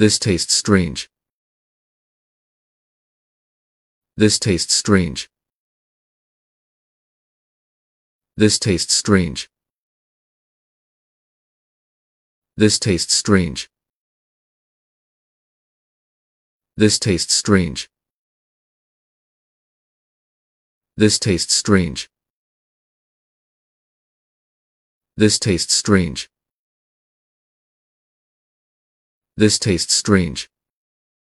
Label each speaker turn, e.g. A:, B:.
A: This tastes strange. This tastes strange. This tastes strange. This tastes strange. This tastes strange. This tastes strange. This tastes strange. This tastes strange.